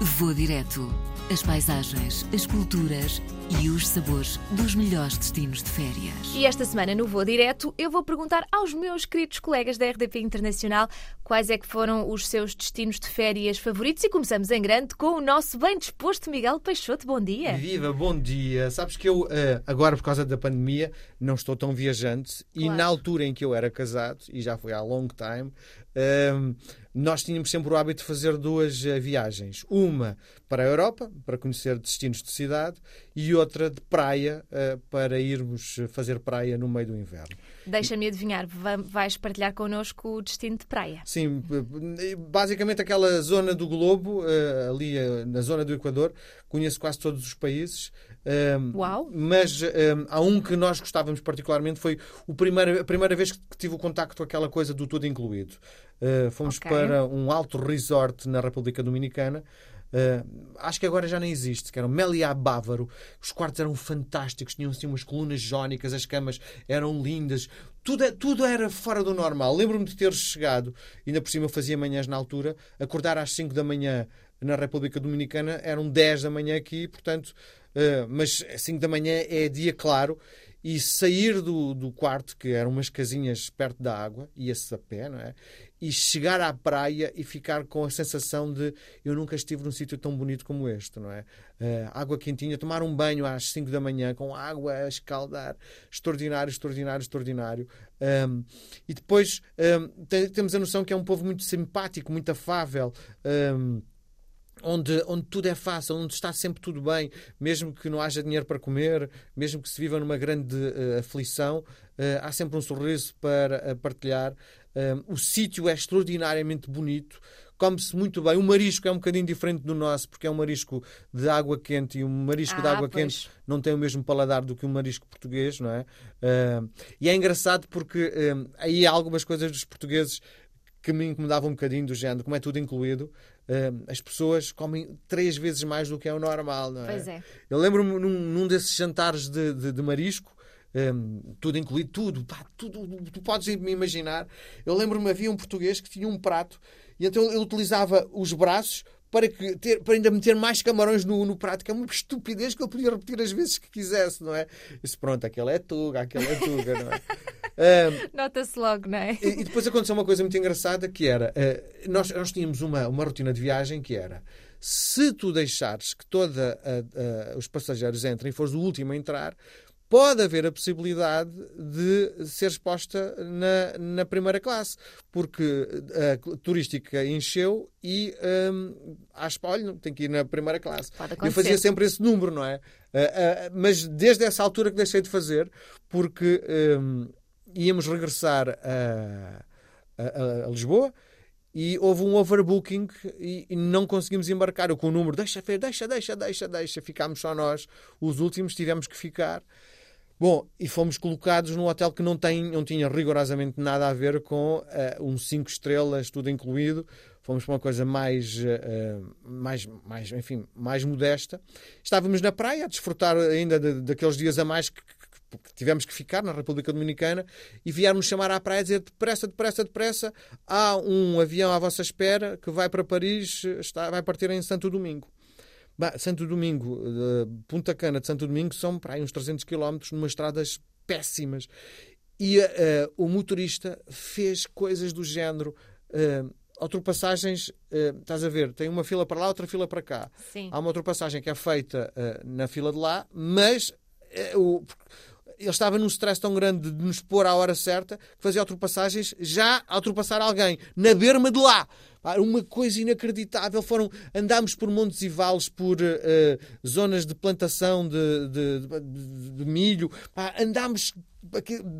Vou direto. As paisagens, as culturas e os sabores dos melhores destinos de férias. E esta semana no Voo Direto eu vou perguntar aos meus queridos colegas da RDP Internacional quais é que foram os seus destinos de férias favoritos e começamos em grande com o nosso bem disposto Miguel Peixoto. Bom dia. Viva, bom dia. Sabes que eu, eh, agora por causa da pandemia, não estou tão viajante e Claro. na altura em que eu era casado, e já foi há long time, ehm, nós tínhamos sempre o hábito de fazer duas eh, viagens. Uma para a Europa, para conhecer destinos de cidade, e outra de praia, eh, para irmos fazer praia no meio do inverno. Deixa-me adivinhar, va- vais partilhar connosco o destino de praia. Sim, eh, basicamente aquela zona do globo, eh, ali eh, na zona do Equador, conheço quase todos os países. Uau. Mas ehm, há um que nós gostávamos particularmente, foi o primeiro, a primeira vez que tive o contacto com aquela coisa do tudo incluído. Eh, fomos Ok. para um alto resort na República Dominicana. Eh, acho que agora já nem existe, que era o Meliá Bávaro. Os quartos eram fantásticos, tinham assim umas colunas jónicas, as camas eram lindas, tudo, tudo era fora do normal. Lembro-me de ter chegado, ainda por cima eu fazia manhãs na altura, acordar às 5 da manhã na República Dominicana, eram 10 da manhã aqui, portanto, eh, mas 5 da manhã é dia claro. E sair do, do quarto, que eram umas casinhas perto da água, ia-se a pé, não é? E chegar à praia e ficar com a sensação de eu nunca estive num sítio tão bonito como este, não é? Eh, água quentinha, tomar um banho às 5 da manhã com água a escaldar, extraordinário, extraordinário, extraordinário. Um, e depois um, te- temos a noção que é um povo muito simpático, muito afável. um, Onde, onde tudo é fácil, onde está sempre tudo bem, mesmo que não haja dinheiro para comer, mesmo que se viva numa grande eh, aflição, eh, há sempre um sorriso para eh, partilhar. O sítio é extraordinariamente bonito, come-se muito bem. O marisco é um bocadinho diferente do nosso, porque é um marisco de água quente e um marisco de Ah, água pois. quente não tem o mesmo paladar do que um marisco português, não é? Um, e é engraçado porque um, aí há algumas coisas dos portugueses que me incomodavam um bocadinho do género, como é tudo incluído, um, as pessoas comem três vezes mais do que é o normal, não é? Pois é. Eu lembro-me num, num desses jantares de, de- de marisco, hum, tudo incluído, tudo, pá, tudo, tu podes me imaginar. Eu lembro-me, havia um português que tinha um prato e então ele utilizava os braços para, que ter, para ainda meter mais camarões no, no prato, que é uma estupidez que ele podia repetir as vezes que quisesse, não é? Disse, pronto, aquele é tuga, aquele é tuga, não é? Nota-se logo, não é? e, depois aconteceu uma coisa muito engraçada que era eh, nós, nós tínhamos uma, uma rotina de viagem que era se tu deixares que todos os passageiros entrem e fores o último a entrar, pode haver a possibilidade de ser exposta na, na primeira classe, porque a turística encheu e hum, acho que olha, tem que ir na primeira classe. Eu fazia sempre esse número, não é? Ah, ah, mas desde essa altura que deixei de fazer, porque íamos regressar a, a- a Lisboa e houve um overbooking e, e não conseguimos embarcar. Eu com o número, deixa, Fer, deixa, deixa, deixa, deixa. Ficámos só nós, os últimos, tivemos que ficar. Bom, e fomos colocados num hotel que não, tem, não tinha rigorosamente nada a ver com eh, um 5 estrelas, tudo incluído. Fomos para uma coisa mais, eh, mais, mais, enfim, mais modesta. Estávamos na praia a desfrutar ainda de- daqueles dias a mais que, que- que tivemos que ficar na República Dominicana e vieram-nos chamar à praia e dizer depressa, depressa, depressa, há um avião à vossa espera que vai para Paris, está, vai partir em Santo Domingo. Bah, Santo Domingo, eh, Punta Cana de Santo Domingo são para aí uns 300 km numa estradas péssimas. E eh, o motorista fez coisas do género. eh, ultrapassagens, eh, estás a ver, tem uma fila para lá, outra fila para cá. Sim. Há uma ultrapassagem que é feita na fila de lá, mas o- ele estava num stress tão grande de nos pôr à hora certa que fazia ultrapassagens já a ultrapassar alguém na berma de lá. Uma coisa inacreditável. Foram, andámos por montes e vales, por eh, zonas de plantação de, de- de- de milho. Pá, andámos.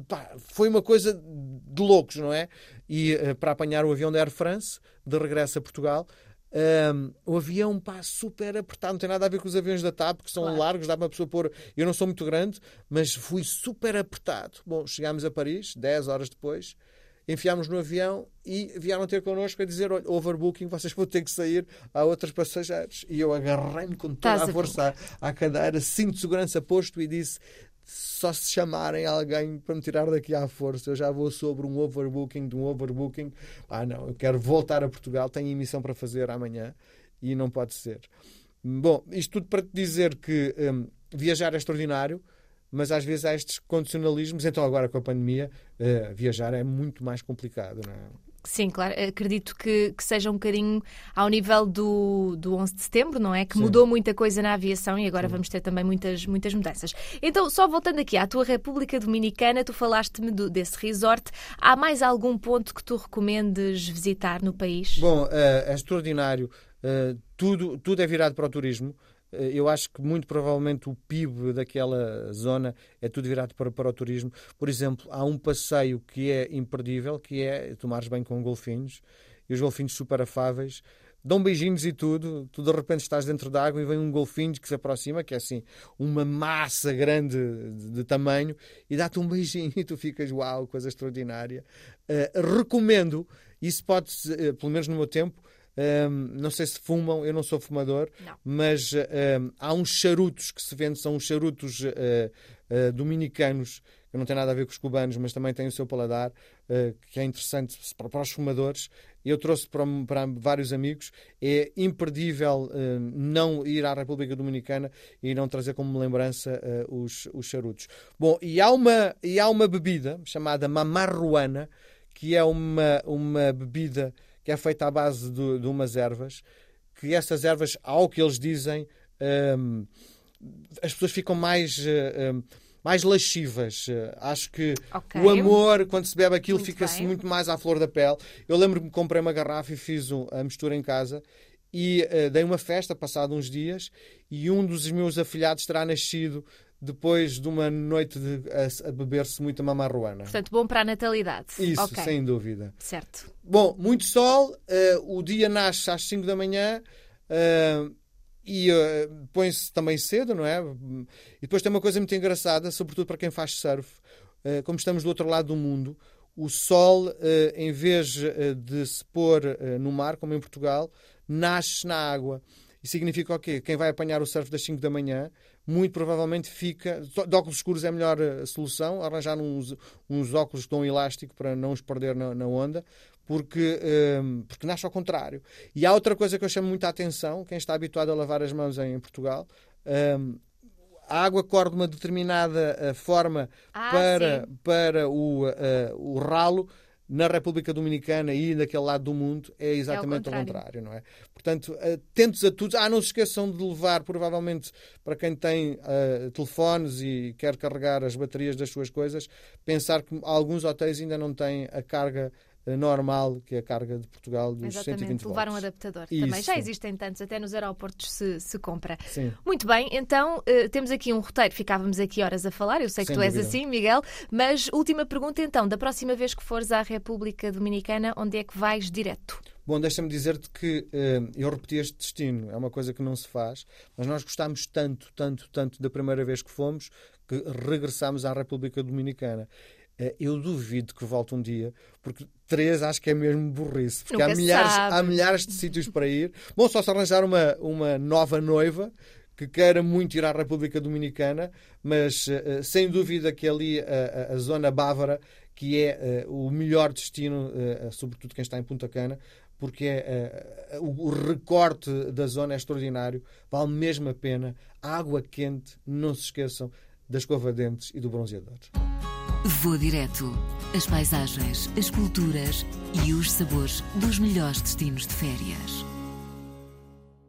pá, foi uma coisa de loucos, não é? E eh, para apanhar o avião da Air France, de regresso a Portugal, um, o avião pá, super apertado, não tem nada a ver com os aviões da TAP, que são Claro. largos, dá para a pessoa pôr. Eu não sou muito grande, mas fui super apertado. Bom, chegámos a Paris, 10 horas depois, enfiámos no avião e vieram ter connosco a dizer: olha, overbooking, vocês vão ter que sair, há outros passageiros. E eu agarrei-me com toda a a força à, à cadeira, cinto de segurança posto e disse. Só se chamarem alguém para me tirar daqui à força, eu já vou sobre um overbooking de um overbooking. Ah, não, eu quero voltar a Portugal, tenho emissão para fazer amanhã e não pode ser. Bom, isto tudo para te dizer que um, viajar é extraordinário, mas às vezes há estes condicionalismos. Então, agora com a pandemia, uh, viajar é muito mais complicado, não é? Sim, claro. Acredito que, que, seja um bocadinho ao nível do, do 11 de setembro, não é? Que Sim. mudou muita coisa na aviação e agora Sim. vamos ter também muitas, muitas mudanças. Então, só voltando aqui à tua República Dominicana, tu falaste-me desse resort. Há mais algum ponto que tu recomendes visitar no país? Bom, é, é extraordinário. Uh, tudo, tudo é virado para o turismo. Eh, eu acho que muito provavelmente o PIB daquela zona é tudo virado para, para o turismo. Por exemplo, há um passeio que é imperdível, que é tomares bem com golfinhos, e os golfinhos super afáveis, dão beijinhos e tudo, tu de repente estás dentro da água e vem um golfinho que se aproxima, que é assim, uma massa grande de, de tamanho, e dá-te um beijinho e tu ficas, uau, coisa extraordinária. Uh, recomendo, isso pode, uh, pelo menos no meu tempo, um, não sei se fumam, eu não sou fumador, não. mas um, há uns charutos que se vendem, são uns charutos uh, uh, dominicanos, que não têm nada a ver com os cubanos, mas também têm o seu paladar, uh, que é interessante para, para, os fumadores. Eu trouxe para, para vários amigos. É imperdível não ir à República Dominicana e não trazer como lembrança os, os charutos. Bom, e há uma, e há uma bebida chamada mamarruana, que é uma, uma bebida que é feita à base de, de umas ervas, que essas ervas, ao que eles dizem, um, as pessoas ficam mais. Um, mais lascivas. Acho que okay. o amor, quando se bebe aquilo, fica-se muito mais à flor da pele. Eu lembro-me que comprei uma garrafa e fiz a mistura em casa e uh, dei uma festa passado uns dias e um dos meus afilhados terá nascido depois de uma noite de, a, a beber-se muita mamarruana. Portanto, bom para a natalidade. Isso, okay. sem dúvida. Certo. Bom, muito sol, uh, o dia nasce às 5 da manhã uh, e uh, põe-se também cedo, não é? E depois tem uma coisa muito engraçada, sobretudo para quem faz surf. como estamos do outro lado do mundo, o sol, em vez de se pôr no mar, como em Portugal, nasce na água. E significa o quê? Quem vai apanhar o surf das 5 da manhã muito provavelmente fica. De óculos escuros é a melhor eh, solução, arranjar uns, uns óculos tão elástico para não os perder na, na onda, porque, um, ehm, porque nasce ao contrário. E há outra coisa que eu chamo muita atenção, quem está habituado a lavar as mãos em Portugal. Um, ehm, a água corre de uma determinada uh, forma ah, para, para o, uh, o ralo na República Dominicana e naquele lado do mundo é exatamente é o contrário, não é? Portanto, atentos a tudo. Ah, não se esqueçam de levar, provavelmente, para quem tem uh, telefones e quer carregar as baterias das suas coisas, pensar que alguns hotéis ainda não têm a carga normal, que é a carga de Portugal dos Exatamente, 120 levar um adaptador Isso. também. Já existem tantos, até nos aeroportos se, se compra. Sim. Muito bem, então uh, temos aqui um roteiro, ficávamos aqui horas a falar, eu sei que Sem tu és assim, Miguel, mas última pergunta então, da próxima vez que fores à República Dominicana, onde é que vais direto? Bom, deixa-me dizer-te que uh, eu repeti este destino, é uma coisa que não se faz, mas nós gostámos tanto, tanto, tanto da primeira vez que fomos que regressámos à República Dominicana. Eh, eu duvido que volte um dia, porque três acho que é mesmo burrice. Porque há milhares, há milhares de sítios para ir. Bom, só se arranjar uma, uma nova noiva que queira muito ir à República Dominicana, mas uh, sem dúvida que ali a, a, zona bávara, que é uh, o melhor destino, uh, sobretudo quem está em Punta Cana, porque é, o, o recorte da zona é extraordinário, vale mesmo a pena. água quente, não se esqueçam da escova de dentes e do bronzeador. Vou direto. As paisagens, as culturas e os sabores dos melhores destinos de férias.